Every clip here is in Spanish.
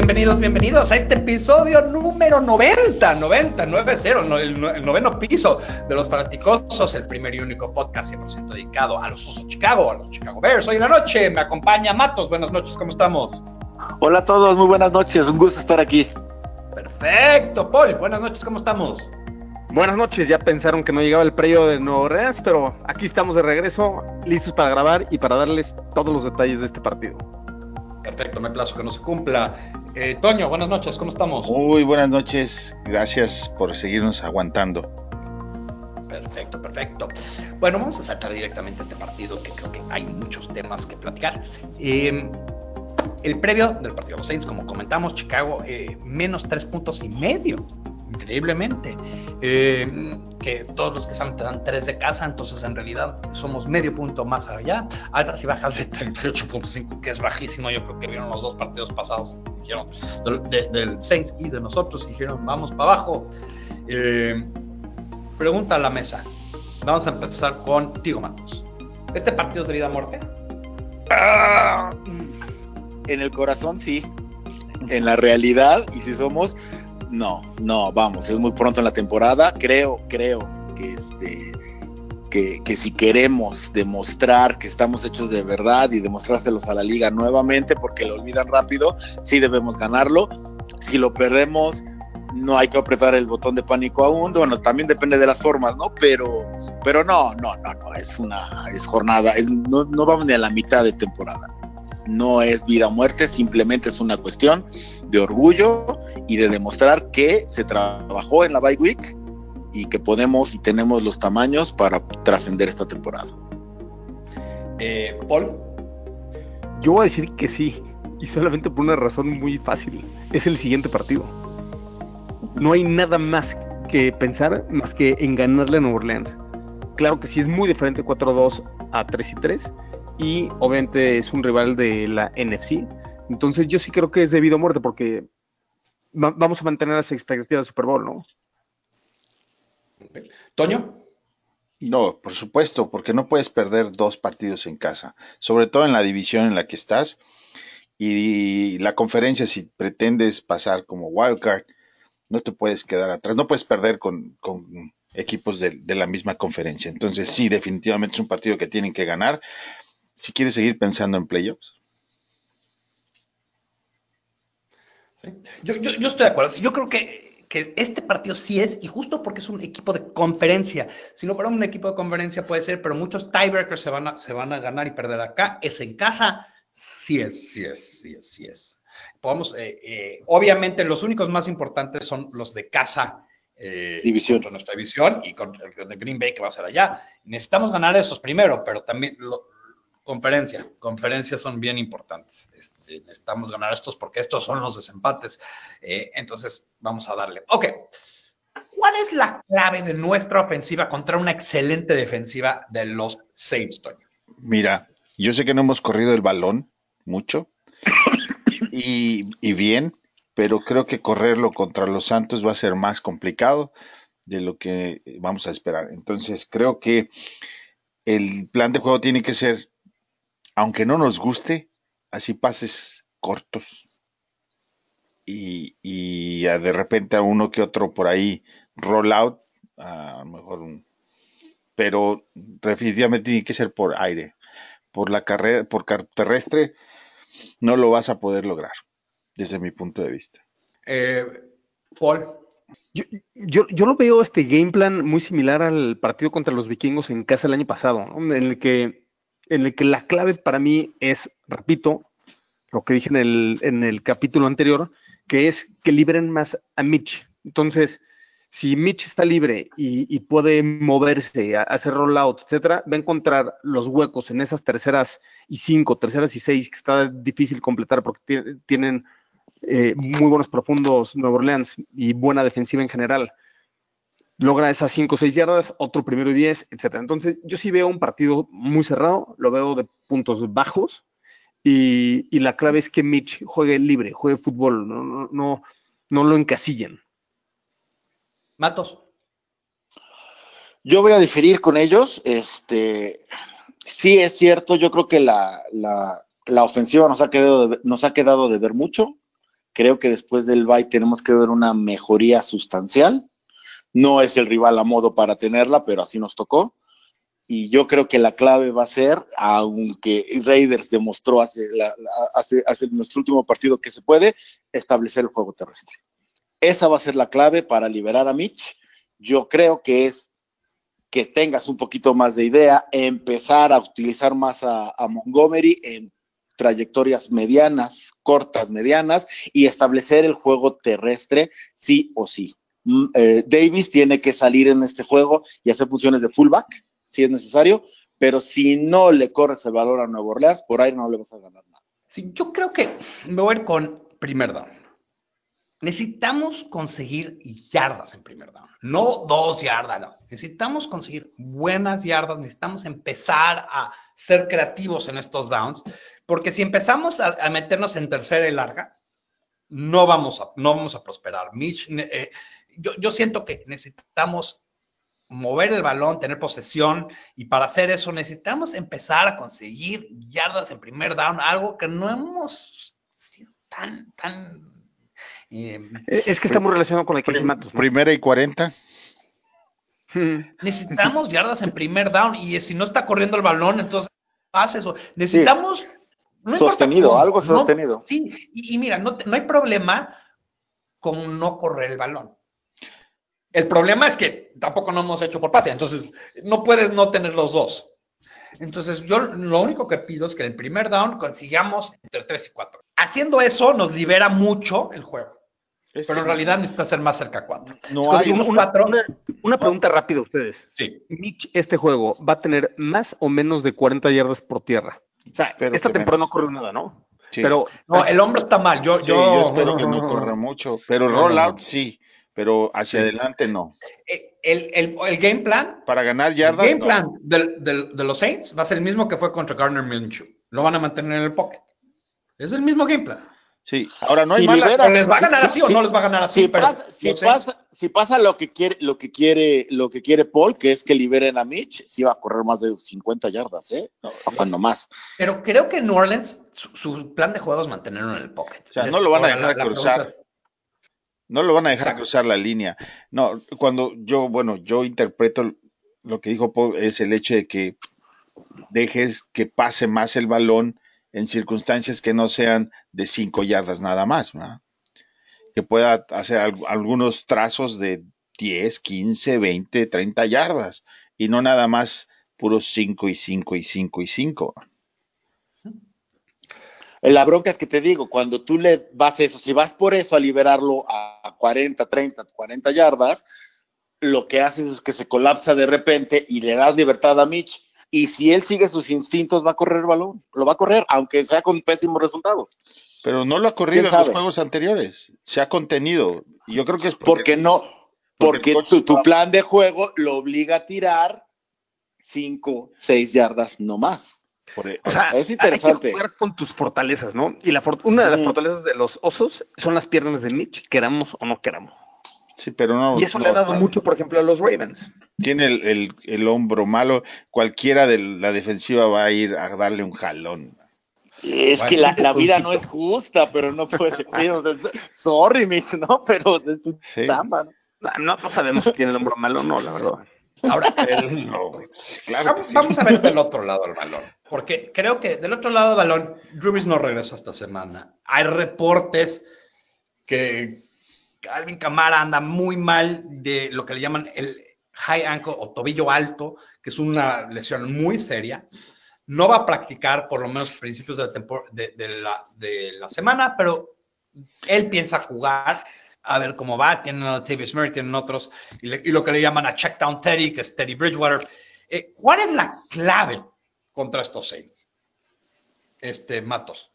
Bienvenidos, bienvenidos, bienvenidos a este episodio número 90, 90, 90, el, el noveno piso de los fanaticosos, el primer y único podcast 100% dedicado a los Osos Chicago, a los Chicago Bears. Hoy en la noche me acompaña Matos. Buenas noches, ¿cómo estamos? Hola a todos, muy buenas noches, un gusto estar aquí. Perfecto, Paul, buenas noches, ¿cómo estamos? Buenas noches, ya pensaron que no llegaba el predio de Nuevo Orleans, pero aquí estamos de regreso, listos para grabar y para darles todos los detalles de este partido. Perfecto, hay plazo que no se cumpla. Eh, Toño, buenas noches, ¿cómo estamos? Muy buenas noches, gracias por seguirnos aguantando. Perfecto, perfecto. Bueno, vamos a saltar directamente a este partido que creo que hay muchos temas que platicar. Eh, el previo del partido de los Saints, como comentamos, Chicago, eh, menos tres puntos y medio increíblemente. Eh, que todos los que dan tres de casa, entonces en realidad somos medio punto más allá. Altas y bajas de 38.5, que es bajísimo. Yo creo que vieron los dos partidos pasados, dijeron, del, del Saints y de nosotros, dijeron, vamos para abajo. Eh, pregunta a la mesa. Vamos a empezar con Tigo Matos. ¿Este partido es de vida a muerte? Ah, en el corazón sí. En la realidad, y si somos no, no, vamos, es muy pronto en la temporada. Creo, creo que este. Que, que, si queremos demostrar que estamos hechos de verdad y demostrárselos a la liga nuevamente, porque lo olvidan rápido, sí debemos ganarlo. Si lo perdemos, no hay que apretar el botón de pánico aún. Bueno, también depende de las formas, ¿no? Pero, pero no, no, no, no, es una es jornada, no, no vamos ni a la mitad de temporada no es vida o muerte, simplemente es una cuestión de orgullo y de demostrar que se trabajó en la bye week y que podemos y tenemos los tamaños para trascender esta temporada. Eh, Paul. Yo voy a decir que sí, y solamente por una razón muy fácil. Es el siguiente partido. No hay nada más que pensar más que en ganarle a Nueva Orleans. Claro que sí es muy diferente 4-2 a 3 3, y obviamente es un rival de la NFC. Entonces yo sí creo que es debido a muerte porque va vamos a mantener las expectativas de Super Bowl, ¿no? Toño. No, por supuesto, porque no puedes perder dos partidos en casa, sobre todo en la división en la que estás. Y la conferencia, si pretendes pasar como wildcard, no te puedes quedar atrás, no puedes perder con, con equipos de, de, la misma conferencia. Entonces, sí, definitivamente es un partido que tienen que ganar si quieres seguir pensando en playoffs. ¿Sí? Yo, yo, yo, estoy de acuerdo. Yo creo que, que, este partido sí es, y justo porque es un equipo de conferencia. Si no fuera un equipo de conferencia puede ser, pero muchos tiebreakers se van a, se van a ganar y perder acá. Es en casa, sí es, sí es, sí es, sí es. Podemos, eh, eh, obviamente, los únicos más importantes son los de casa. Eh, división. Contra nuestra división y con el de Green Bay que va a ser allá. Necesitamos ganar esos primero, pero también lo, conferencia. Conferencias son bien importantes. Este, necesitamos ganar estos porque estos son los desempates. Eh, entonces, vamos a darle. Ok. ¿Cuál es la clave de nuestra ofensiva contra una excelente defensiva de los Saints, Toño? Mira, yo sé que no hemos corrido el balón mucho y, y bien, pero creo que correrlo contra los Santos va a ser más complicado de lo que vamos a esperar. Entonces, creo que el plan de juego tiene que ser aunque no nos guste, así pases cortos. Y, y de repente a uno que otro por ahí roll out, a lo mejor un, pero definitivamente tiene que ser por aire. Por la carrera, por terrestre, no lo vas a poder lograr, desde mi punto de vista. Eh, Paul. Yo, yo, yo, lo veo este game plan muy similar al partido contra los vikingos en casa el año pasado, ¿no? en el que en el que la clave para mí es, repito, lo que dije en el, en el capítulo anterior, que es que liberen más a Mitch. Entonces, si Mitch está libre y, puede moverse, hacer rollout, etcétera, va a encontrar los huecos en esas terceras y cinco, terceras y seis, que está difícil completar porque tienen eh, muy buenos profundos Nueva Orleans y buena defensiva en general. Logra esas 5 o 6 yardas, otro primero y 10, etcétera. Entonces, yo sí veo un partido muy cerrado, lo veo de puntos bajos y, y la clave es que Mitch juegue libre, juegue fútbol, no, no, no, no lo encasillen. Matos. Yo voy a diferir con ellos. Este, sí es cierto, yo creo que la, la, la ofensiva nos ha, quedado de, nos ha quedado de ver mucho. Creo que después del bye tenemos que ver una mejoría sustancial. No es el rival a modo para tenerla, pero así nos tocó. Y yo creo que la clave va a ser, aunque Raiders demostró hace, la, hace, hace nuestro último partido que se puede, establecer el juego terrestre. Esa va a ser la clave para liberar a Mitch. Yo creo que es que tengas un poquito más de idea, empezar a utilizar más a Montgomery en trayectorias medianas, cortas, medianas, y establecer el juego terrestre sí o sí. Eh, Davis tiene que salir en este juego y hacer funciones de fullback, si es necesario, pero si no le corres el valor a Nueva Orleans, por ahí no le vas a ganar nada. Sí, yo creo que me voy a ir con primer down. Necesitamos conseguir yardas en primer down, no dos yardas, no. Necesitamos conseguir buenas yardas, necesitamos empezar a ser creativos en estos downs, porque si empezamos a, a meternos en tercera y larga, no vamos a, no vamos a prosperar. Mitch, eh, yo, yo siento que necesitamos mover el balón, tener posesión, y para hacer eso necesitamos empezar a conseguir yardas en primer down, algo que no hemos sido tan, tan... Eh, es que está muy relacionado con la que Matos. ¿no? Primera y cuarenta. Necesitamos yardas en primer down, y si no está corriendo el balón, entonces hace eso. Necesitamos... Sí. No sostenido, cómo, algo sostenido. No, sí, y, y mira, no, no hay problema con no correr el balón. El problema es que tampoco no hemos hecho por pase, entonces no puedes no tener los dos. Entonces yo lo único que pido es que el primer down consigamos entre 3 y 4. Haciendo eso nos libera mucho el juego. Es pero en realidad necesita ser más cerca a 4. No hay una, una, una, pregunta rápida a ustedes. Sí. Mitch, este juego va a tener más o menos de 40 yardas por tierra. O sea, pero esta temporada menos. no corre nada, ¿no? Sí. Pero no, el hombro está mal. Yo, sí, yo, yo espero que no corra mucho, pero rollout sí pero hacia sí. adelante no. El, el, el, game plan. Para ganar yardas. El game plan no. de, de, de, los Saints va a ser el mismo que fue contra Garner Minshew. Lo van a mantener en el pocket. Es el mismo game plan. Sí, ahora no hay si mala, libera, ¿Les va a ganar así si, o no les va a ganar así? Si, pasa, si, pasa, si pasa lo que quiere, lo que quiere, lo que quiere Paul, que es que liberen a Mitch, sí va a correr más de 50 yardas, ¿eh? No, cuando más. Pero creo que New Orleans, su, su, plan de juego es mantenerlo en el pocket. O sea, no lo van a dejar la, cruzar. La no lo van a dejar Exacto. cruzar la línea. No, cuando yo, bueno, yo interpreto lo que dijo Paul es el hecho de que dejes que pase más el balón en circunstancias que no sean de cinco yardas nada más, ¿no? que pueda hacer algunos trazos de 10, 15, 20, 30 yardas y no nada más puros 5 y 5 y 5 y 5. La bronca es que te digo, cuando tú le vas eso, si vas por eso a liberarlo a 40, 30, 40 yardas, lo que haces es que se colapsa de repente y le das libertad a Mitch. Y si él sigue sus instintos, va a correr el balón. Lo va a correr, aunque sea con pésimos resultados. Pero no lo ha corrido en los juegos anteriores. Se ha contenido. Yo creo que es porque, porque no, porque, porque tu, tu, plan de juego lo obliga a tirar 5, 6 yardas no más. Por, o sea, es interesante. Hay que jugar con tus fortalezas, ¿no? Y la, una de las fortalezas de los osos son las piernas de Mitch, queramos o no queramos. Sí, pero no. Y eso no, le ha dado no, mucho, por ejemplo, a los Ravens. Tiene el, el, el, hombro malo. Cualquiera de la defensiva va a ir a darle un jalón. Es bueno, que la, la, vida no es justa, pero no puede decir, o sea, sorry, Mitch, ¿no? Pero es tu sí. chamba, ¿no? No, no sabemos si tiene el hombro malo o no, la verdad. Ahora, el, no, claro vamos, sí. vamos, a ver del otro lado del balón. Porque creo que del otro lado del balón, Rubis no regresa esta semana. Hay reportes que Alvin Camara anda muy mal de lo que le llaman el high ankle o tobillo alto, que es una lesión muy seria. No va a practicar por lo menos principios de la, semana, pero él piensa jugar a ver cómo va. Tienen a Latavius Murray, tienen otros, y, lo que le llaman a check down Teddy, que es Teddy Bridgewater. Eh, ¿Cuál es la clave contra estos Saints? Este, Matos.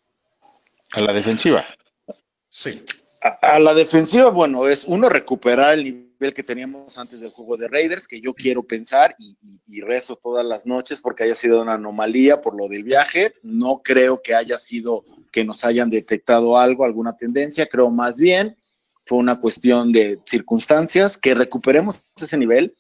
A la defensiva. Sí. A, a, la defensiva, bueno, es uno recuperar el nivel que teníamos antes del juego de Raiders, que yo quiero pensar y, y, rezo todas las noches porque haya sido una anomalía por lo del viaje. No creo que haya sido que nos hayan detectado algo, alguna tendencia, creo más bien fue una cuestión de circunstancias, que recuperemos ese nivel.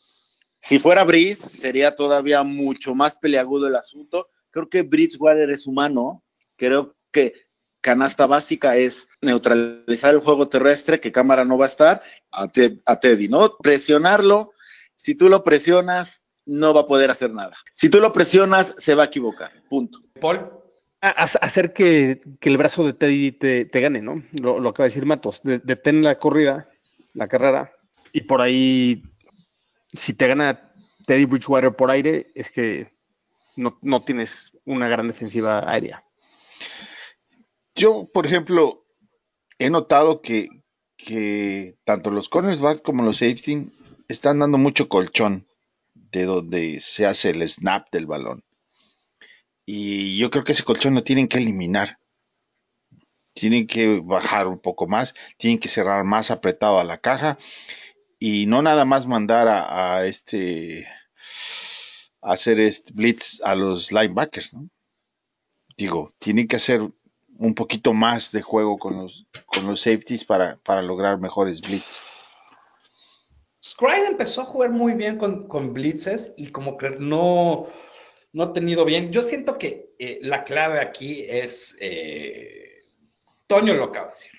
Si fuera Brice, sería todavía mucho más peleagudo el asunto. Creo que Bridgewater es humano, creo que canasta básica es neutralizar el juego terrestre, que cámara no va a estar, a, Teddy, ¿no? Presionarlo, si tú lo presionas, no va a poder hacer nada. Si tú lo presionas, se va a equivocar, punto. Paul. hacer que, el brazo de Teddy te, gane, ¿no? Lo, acaba de decir Matos, detén la corrida, la carrera, y por ahí, si te gana Teddy Bridgewater por aire, es que no, no tienes una gran defensiva aérea. Yo, por ejemplo, he notado que, que tanto los cornerbacks como los safety están dando mucho colchón de donde se hace el snap del balón. Y yo creo que ese colchón lo tienen que eliminar. Tienen que bajar un poco más, tienen que cerrar más apretado a la caja y no nada más mandar a, este a hacer este blitz a los linebackers, ¿no? Digo, tienen que hacer un poquito más de juego con los, con los safeties para, para lograr mejores blitz. Scrine empezó a jugar muy bien con, con, blitzes y como que no, no ha tenido bien. Yo siento que eh, la clave aquí es, eh, Toño lo acaba de decir.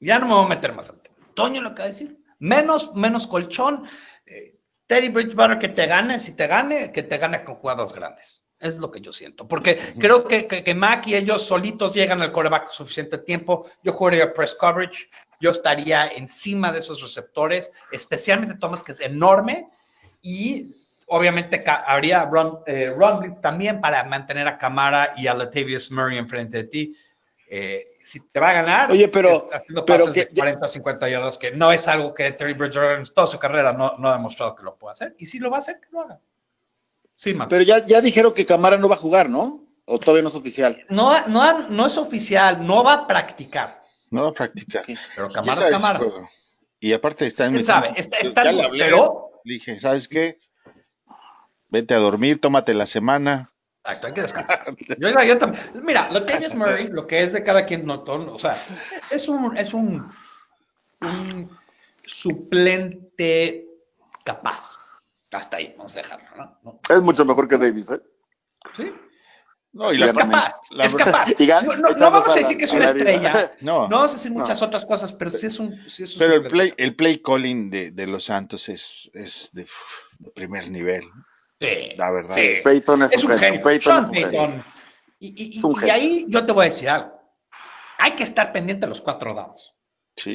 Ya no me voy a meter más al tema. Toño lo acaba de decir. Menos, menos colchón. Eh, Terry Bridgewater que te gane, si te gane, que te gane con jugadas grandes. Es lo que yo siento. Porque creo que, que, Mac y ellos solitos llegan al coreback suficiente tiempo. Yo jugaría press coverage. Yo estaría encima de esos receptores, especialmente Thomas, que es enorme. Y obviamente habría run, eh, run blitz también para mantener a Camara y a Latavius Murray enfrente de ti. Eh, si te va a ganar, Oye, pero, haciendo pases de 40 50 yardas, que no es algo que Terry Bridgewater en toda su carrera no, no ha demostrado que lo pueda hacer. Y si lo va a hacer, que lo haga. Pero ya, ya dijeron que Camara no va a jugar, ¿no? ¿O todavía no es oficial? No, no, no es oficial, no va a practicar. No va a practicar. Pero Camara es Camara. Y aparte está en ¿Quién sabe? Está, está ya le hablé, pero... Le dije, ¿sabes qué? Vete a dormir, tómate la semana. Exacto, hay que descansar. yo, yo también. Mira, lo que es Murray, lo que es de cada quien, no, o sea, es un, es un, un suplente capaz. Hasta ahí, vamos a dejarlo, ¿no? Es mucho mejor que Davis, ¿eh? Sí. No, y es capaz, es capaz. no, vamos a decir que es una estrella. No, no vamos a decir muchas otras cosas, pero sí es un. Sí es un pero el play, el play calling de, de los Santos es, es de, primer nivel. Sí. La verdad. Sí. Peyton es, un, genio. Peyton es un genio. Y, y, y, y, ahí yo te voy a decir algo. Hay que estar pendiente de los cuatro downs.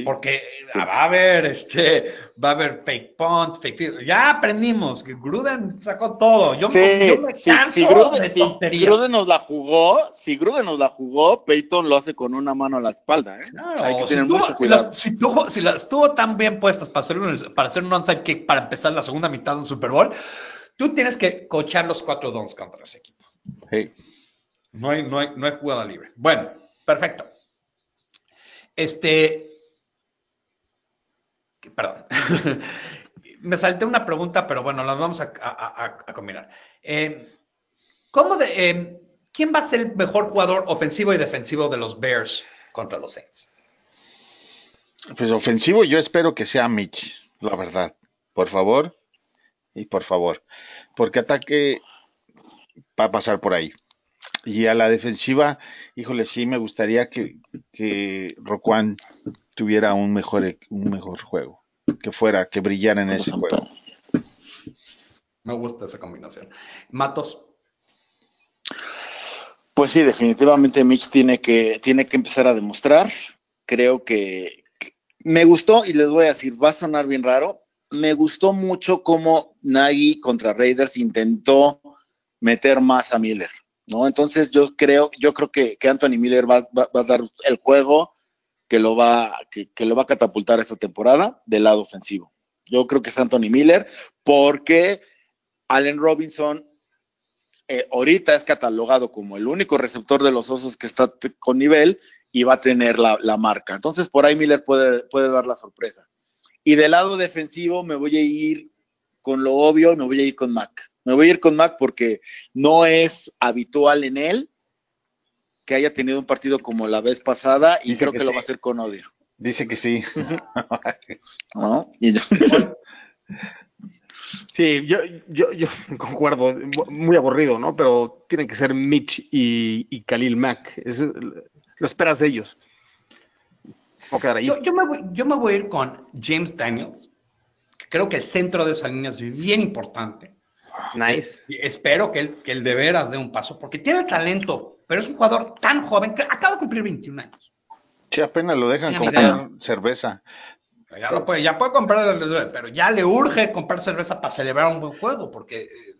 Porque va a haber este, va a haber fake punt, fake Ya aprendimos que Gruden sacó todo. Yo, me canso si, Gruden, de Gruden nos la jugó, si Gruden nos la jugó, Peyton lo hace con una mano a la espalda. ¿eh? Hay que tener mucho cuidado. Si, tuvo, si las tuvo tan bien puestas para hacer un, para hacer un onside kick para empezar la segunda mitad de un Super Bowl, tú tienes que cochar los cuatro downs contra ese equipo. No hay, no hay, no hay jugada libre. Bueno, perfecto. Este, perdón. Me salté una pregunta, pero bueno, las vamos a, combinar. Eh, ¿cómo de, eh, ¿Quién va a ser el mejor jugador ofensivo y defensivo de los Bears contra los Saints? Pues ofensivo yo espero que sea Mitch, la verdad. Por favor. Y por favor. Porque ataque va a pasar por ahí. Y a la defensiva, híjole, sí me gustaría que, que Roquan tuviera un mejor, un mejor juego, que fuera, que brillara en ese juego. Me gusta esa combinación. Matos. Pues sí, definitivamente Mitch tiene que, tiene que empezar a demostrar. Creo que, me gustó, y les voy a decir, va a sonar bien raro. Me gustó mucho cómo Nagy contra Raiders intentó meter más a Miller, ¿no? Entonces yo creo, yo creo que, que Anthony Miller va, va, a dar el juego que lo va, que, lo va a catapultar esta temporada del lado ofensivo. Yo creo que es Anthony Miller, porque Allen Robinson eh, ahorita es catalogado como el único receptor de los osos que está con nivel y va a tener la, marca. Entonces, por ahí Miller puede, puede dar la sorpresa. Y del lado defensivo me voy a ir con lo obvio y me voy a ir con Mac. Me voy a ir con Mac porque no es habitual en él que haya tenido un partido como la vez pasada y Dice creo que que, lo va a hacer con odio. Dice que sí. ¿no? Yo- Sí, yo, yo, yo concuerdo, muy aburrido, ¿no? Pero tienen que ser Mitch y, y Khalil Mack. Eso, lo esperas de ellos. O quedar ahí. Yo, yo me voy, yo me voy a ir con James Daniels. que Creo que el centro de esa línea es bien importante. Nice. Y espero que él, que él de veras dé un paso, porque tiene talento, pero es un jugador tan joven que acaba de cumplir 21 años. Sí, apenas lo dejan comprar cerveza. Ya, lo puede, ya puede comprar, pero ya le urge comprar cerveza para celebrar un buen juego, porque eh,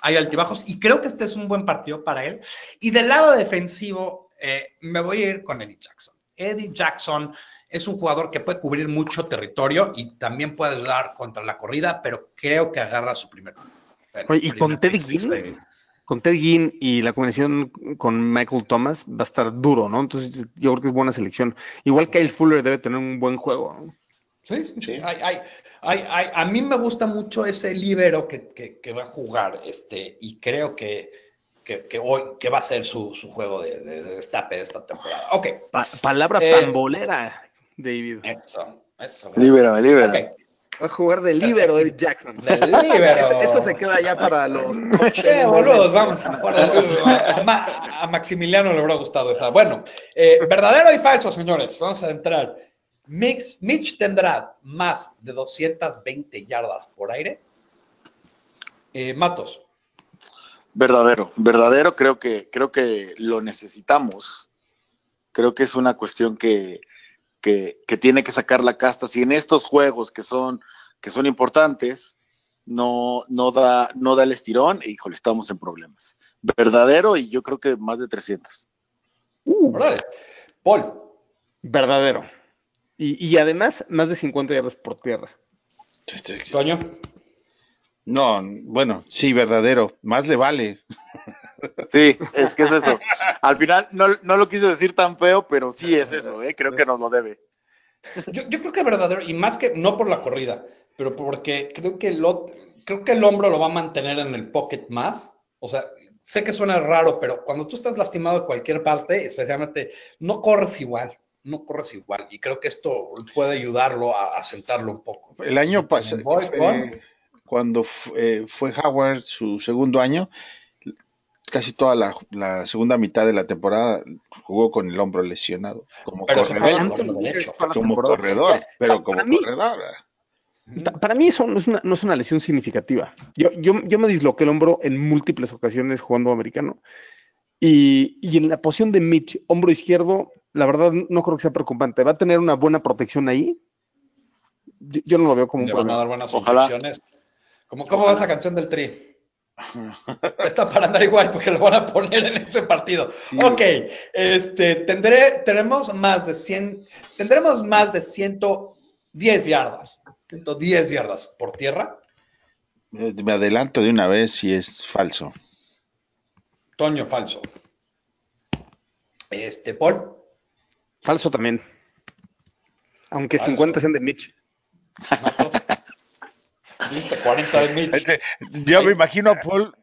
hay altibajos y creo que este es un buen partido para él. Y del lado defensivo, eh, me voy a ir con Eddie Jackson. Eddie Jackson es un jugador que puede cubrir mucho territorio y también puede ayudar contra la corrida, pero creo que agarra su primer. Oye, y con Ted. Ginn, con Ted Ginn y la combinación con Michael Thomas va a estar duro, ¿no? Entonces yo creo que es buena selección. Igual Kyle Fuller debe tener un buen juego. ¿no? Sí, sí, sí. Hay- hay- hay- hay- a mí me gusta mucho ese libero que, que- que va a jugar, este, y creo que, que, que hoy que va a ser su, su juego de, de- de destape de esta temporada. Ok, Pa- palabra Eh, pambolera, David. eso, eso. Libérame, libérame. Ok, Va a jugar de libero Eddie Jackson. Del líbero. Eso se queda ya para los. Che, boludos, vamos a a Maximiliano le habrá gustado esa. Bueno, eh, verdadero y falso, señores. Vamos a entrar. Mix, Mitch tendrá más de 220 yardas por aire. Eh, Matos. Verdadero, verdadero, creo que, creo que lo necesitamos. Creo que es una cuestión que, que, que tiene que sacar la casta. Si en estos juegos que son, que son importantes, no, no, da, no da el estirón, híjole, estamos en problemas. Verdadero y yo creo que más de 300. Órale. Paul. Verdadero. Y, y además, más de 50 yardas por tierra. Toño. No, bueno, sí, verdadero. Más le vale. Sí, es que es eso. Al final no, no lo quise decir tan feo, pero sí es eso, ¿eh? creo que nos lo debe. Yo, yo creo que verdadero, y más que no por la corrida, pero porque creo que, lo, creo que el hombro lo va a mantener en el pocket más. O sea, sé que suena raro, pero cuando tú estás lastimado de cualquier parte, especialmente, no corres igual, no corres igual. Y creo que esto puede ayudarlo a, a sentarlo un poco. El año pasado, cuando eh, fue Howard su segundo año, casi toda la, la segunda mitad de la temporada jugó con el hombro lesionado, como Pero corredor, como temporada. corredor, pero como mí- corredor. Pa- Para mí eso no es una, no es una lesión significativa. Yo, yo, yo me disloqué el hombro en múltiples ocasiones jugando americano. Y, y en la posición de Mitch, hombro izquierdo, la verdad no creo que sea preocupante. Va a tener una buena protección ahí. Yo, yo no lo veo como un Le van a problema. dar buenas Ojalá. infecciones. ¿Cómo, cómo va esa canción del Tri? Está para andar igual porque lo van a poner en ese partido. Ok, este, tendré, tenemos más de 100, tendremos más de 110 yardas, 110 yardas por tierra. Eh, Me adelanto de una vez si es falso. Toño falso. Este, Paul. Falso también. Aunque Falso. 50 sean de Mitch. Mato. Viste, 40 de Mitch. Este, Yo me imagino a Paul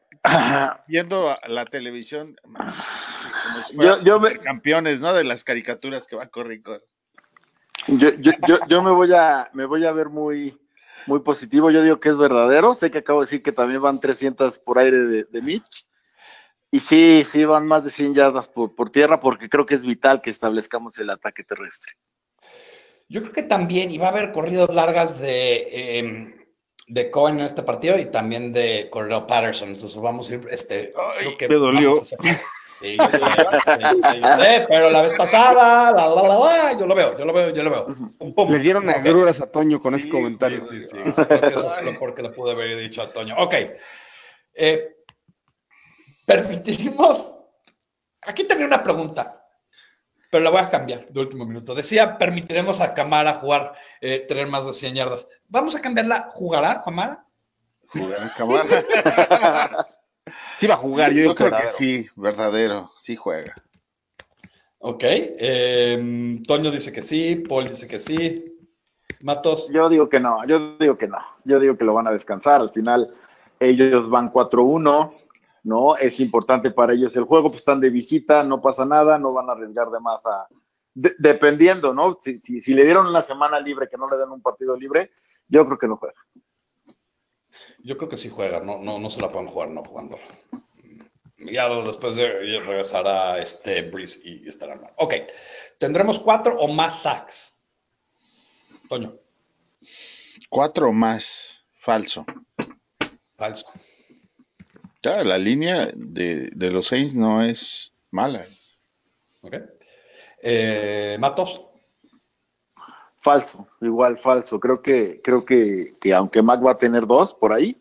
viendo la televisión como si Yo- fueran yo me- campeones, ¿no? De las caricaturas que va a correr. Yo, yo, yo, yo me voy a me voy a ver muy muy positivo. Yo digo que es verdadero. Sé que acabo de decir que también van 300 por aire de, de Mitch. Y sí, sí van más de 100 yardas por, por tierra porque creo que es vital que establezcamos el ataque terrestre. Yo creo que también iba a haber corridas largas de, eh, de Cohen en este partido y también de Cordell Patterson. Entonces vamos a ir, este, Ay, que me dolió. Sí, yo sé, sí, yo sé, pero la vez pasada, la, la, la, la, yo lo veo, yo lo veo, yo lo veo. Pum, pum. Le dieron agruras a Toño con ese Sí, comentario. Sí, sí, sí, creo que eso fue lo porque le pude haber dicho a Toño. Ok. Eh, permitiremos. Aquí tenía una pregunta, pero la voy a cambiar de último minuto. Decía, permitiremos a Camara jugar, eh, tener más de 100 yardas. Vamos a cambiarla. ¿Jugará Camara? Jugar en cámara. Sí va a jugar, yo Yo digo que creo que sí, verdadero, sí juega. Ok. eh, Toño dice que sí, Paul dice que sí. Matos. Yo digo que no, yo digo que no. Yo digo que lo van a descansar. Al final, ellos van 4-1, ¿no? Es importante para ellos el juego, pues están de visita, no pasa nada, no van a arriesgar de más a. de- dependiendo, ¿no? Si, si, si le dieron una semana libre, que no le den un partido libre, yo creo que no juega. Yo creo que sí juega, no, no, no se la pueden jugar no jugando. Ya después de regresará este Breeze y estará mal. Ok, tendremos cuatro o más sacks. Toño, Cuatro más. Falso. falso. Ya, la línea de, de los Saints no es mala. Ok. Eh, Matos, Falso, igual falso. Creo que, creo que, que aunque Mac va a tener dos por ahí,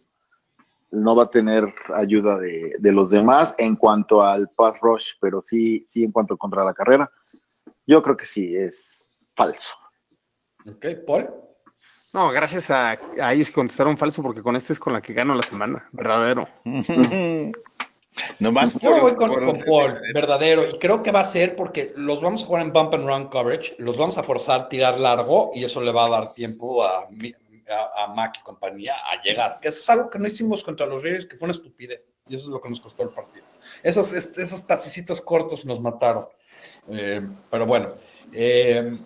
no va a tener ayuda de, de los demás en cuanto al pass rush, pero sí, sí en cuanto contra la carrera. Yo creo que sí, es falso. ok, Paul, No, gracias a, a ellos que contestaron falso, porque con este es con la que gano la semana. Verdadero. Nomás Yo por- voy con, por- con Paul, verdadero, y creo que va a ser porque los vamos a jugar en bump and run coverage, los vamos a forzar a tirar largo y eso le va a dar tiempo a, a, a Mac y compañía a llegar, que eso es algo que no hicimos contra los Raiders, que fue una estupidez, y eso es lo que nos costó el partido. Esos, esos pasecitos cortos nos mataron. Eh, pero bueno, eh,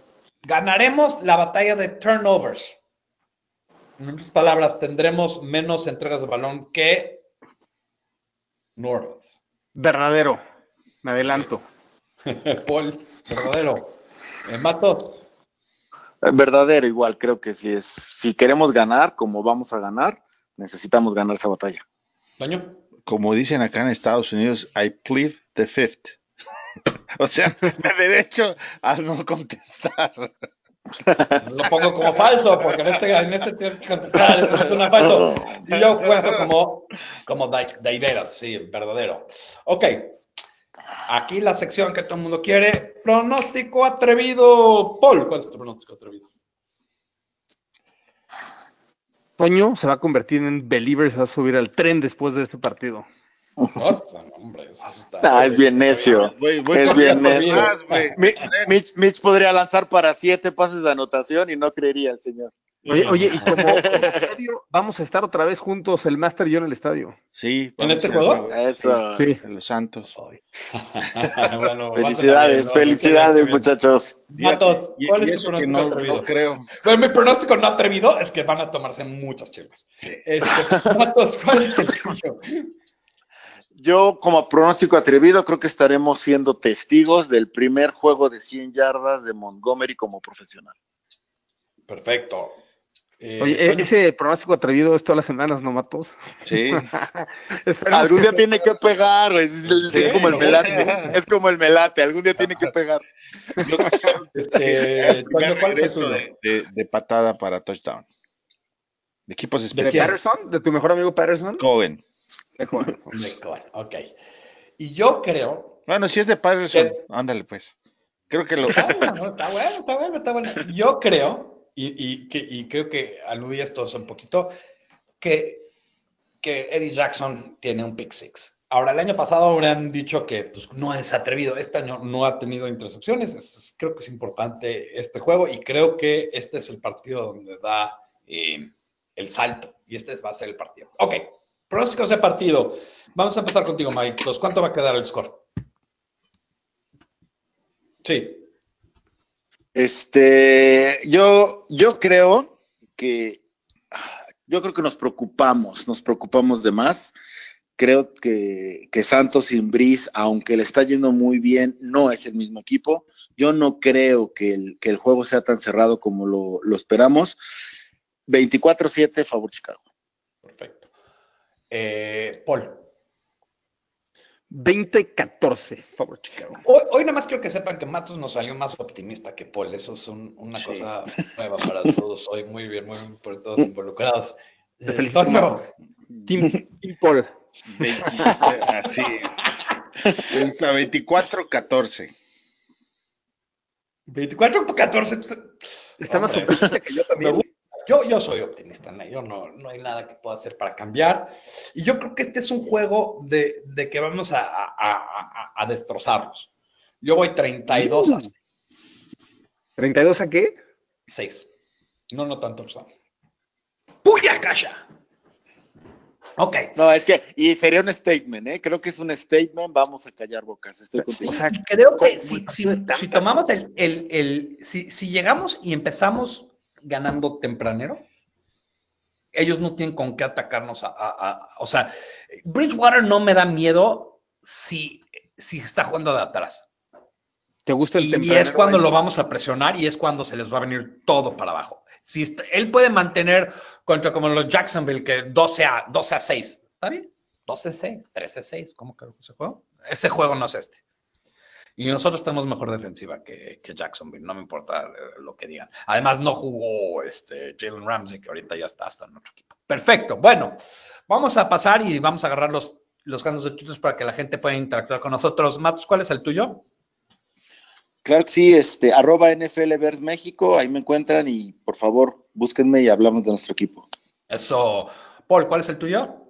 ganaremos la batalla de turnovers. En otras palabras, tendremos menos entregas de balón que New Orleans. Verdadero. Me adelanto. Paul, verdadero. Eh, Mato, Verdadero, igual, creo que sí es. Si queremos ganar, como vamos a ganar, necesitamos ganar esa batalla. Toño. Como dicen acá en Estados Unidos, I plead the fifth. o sea, me derecho a no contestar. Lo pongo como falso, porque en este, en este tienes que contestar, es una falso. Y yo cuento como, como de veras, sí, verdadero. Ok. Aquí la sección que todo el mundo quiere. Pronóstico atrevido. Paul, ¿cuál es tu pronóstico atrevido? Toño se va a convertir en believer, se va a subir al tren después de este partido. Hostia, hombre, eso está- Ah, es bien necio. Voy, voy Es bien necio. más, güey. Mi- Mitch, Mitch podría lanzar para siete pases de anotación y no creería el señor. Oye, oye, y como estadio, vamos a estar otra vez juntos, el Master y yo en el estadio. Sí. ¿En este juego? Eso. Sí. De los Santos. Soy. Bueno, Felicidades, ¿no? felicidades, muchachos. Matos, ¿cuál y es tu pronóstico no, atrevido? no creo. Pero mi pronóstico no atrevido es que van a tomarse muchas chivas. Este, Matos, ¿cuál es el tuyo? Yo, como pronóstico atrevido, creo que estaremos siendo testigos del primer juego de 100 yardas de Montgomery como profesional. Perfecto. Eh, Oye, e- Toño, ese pronóstico atrevido es todas las semanas, ¿no, Matos? Sí. Algún que- día tiene que pegar, güey. Es, es Sí. como el melate. Es como el melate. Algún día tiene que pegar. este, ¿cuál es de, de- de patada para touchdown. De equipos ¿De especiales. Patterson? ¿De tu mejor amigo Patterson? Cohen. Mejor. De Cohen, Ok. Y yo creo. Bueno, si es de Patterson, ¿Qué? ándale pues. Creo que lo. Está bueno, está bueno, está bueno, está bueno. Yo creo, y, y, que- y creo que aludí a esto hace un poquito, que, que Eddie Jackson tiene un pick six. Ahora, el año pasado habrían dicho que pues, no es atrevido. Este año no ha tenido intercepciones. Es- creo que es importante este juego y creo que este es el partido donde da eh, el salto. Y este va a ser el partido. Ok, pronósticos de partido. Vamos a empezar contigo, Maritos. ¿Cuánto va a quedar el score? Sí. Este, yo, yo creo que, yo creo que nos preocupamos, nos preocupamos de más. Creo que, que Santos sin Brice, aunque le está yendo muy bien, no es el mismo equipo. Yo no creo que el, que el juego sea tan cerrado como lo, lo esperamos. 24-7, favor Chicago. Eh, Paul. 20-14, favor, Chicago. Hoy, hoy nada más quiero que sepan que Matos nos salió más optimista que Paul. Eso es un- una Sí. cosa nueva para todos hoy. Muy bien, muy bien por todos involucrados. Te Eh, felicito, Matos. Team, Team Paul. 20, así. Está 24-14. 24 por 14. Está más optimista que yo también. Yo, yo soy optimista, ¿no? yo no, no hay nada que pueda hacer para cambiar. Y yo creo que este es un juego de, de que vamos a, a, a- a destrozarlos. Yo voy 32 a ¿32 a qué? 6. No, no tanto. O ¡Puya, Kasha! Ok. No, es que, y sería un statement, ¿eh? Creo que es un statement, vamos a callar bocas, estoy contigo. O sea, creo que si, si, si tomamos el, el, el si, si, llegamos y empezamos ganando tempranero, ellos no tienen con qué atacarnos a, a, a, o sea, Bridgewater no me da miedo si, si está jugando de atrás. ¿Te gusta el y, tempranero? y es cuando lo vamos a presionar y es cuando se les va a venir todo para abajo. Si está, él puede mantener contra como los Jacksonville que 12 a, 12 a 6, ¿está bien? 12 a 6, 13 a 6, ¿cómo creo que ese juego? Ese juego no es este. Y nosotros tenemos mejor defensiva que, que, Jacksonville, no me importa lo que digan. Además, no jugó este Jalen Ramsey, que ahorita ya está hasta en otro equipo. Perfecto. Bueno, vamos a pasar y vamos a agarrar los, los ganos de Twitter para que la gente pueda interactuar con nosotros. Matos, ¿cuál es el tuyo? Claro que sí, este, arroba NFL México, ahí me encuentran y por favor búsquenme y hablamos de nuestro equipo. Eso. Paul, ¿cuál es el tuyo?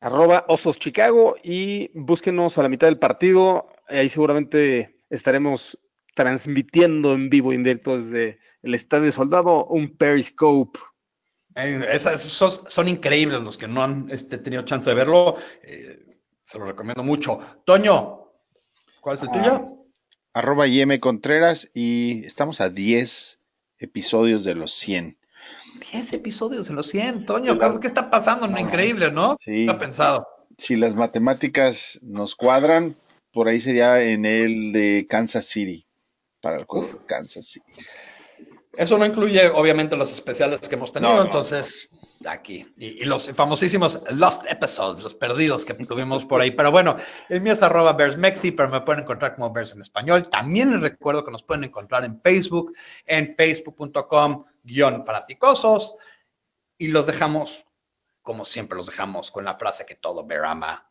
Arroba Osos Chicago y búsquenos a la mitad del partido. Ahí seguramente estaremos transmitiendo en vivo, indirecto desde el Estadio Soldado, un Periscope. Eh, esas, esos son increíbles los que no han este, tenido chance de verlo. Eh, se lo recomiendo mucho. Toño, ¿cuál es el tuyo? Ah, arroba IM Contreras y estamos a 10 episodios de los 100. 10 episodios de los 100, Toño, ¿qué, ¿qué está pasando? No, increíble, ¿no? Sí. ha pensado? Si las matemáticas nos cuadran, por ahí sería en el de Kansas City, para el juego de Kansas City. Eso no incluye, obviamente, los especiales que hemos tenido, no, no, entonces, aquí. Y, y, los famosísimos Lost Episodes, los perdidos que tuvimos por ahí. Pero bueno, el mío es arroba BearsMexi, pero me pueden encontrar como Bears en español. También les recuerdo que nos pueden encontrar en Facebook, en facebook.com guion fanaticosos. Y los dejamos, como siempre los dejamos, con la frase que todo Bear ama.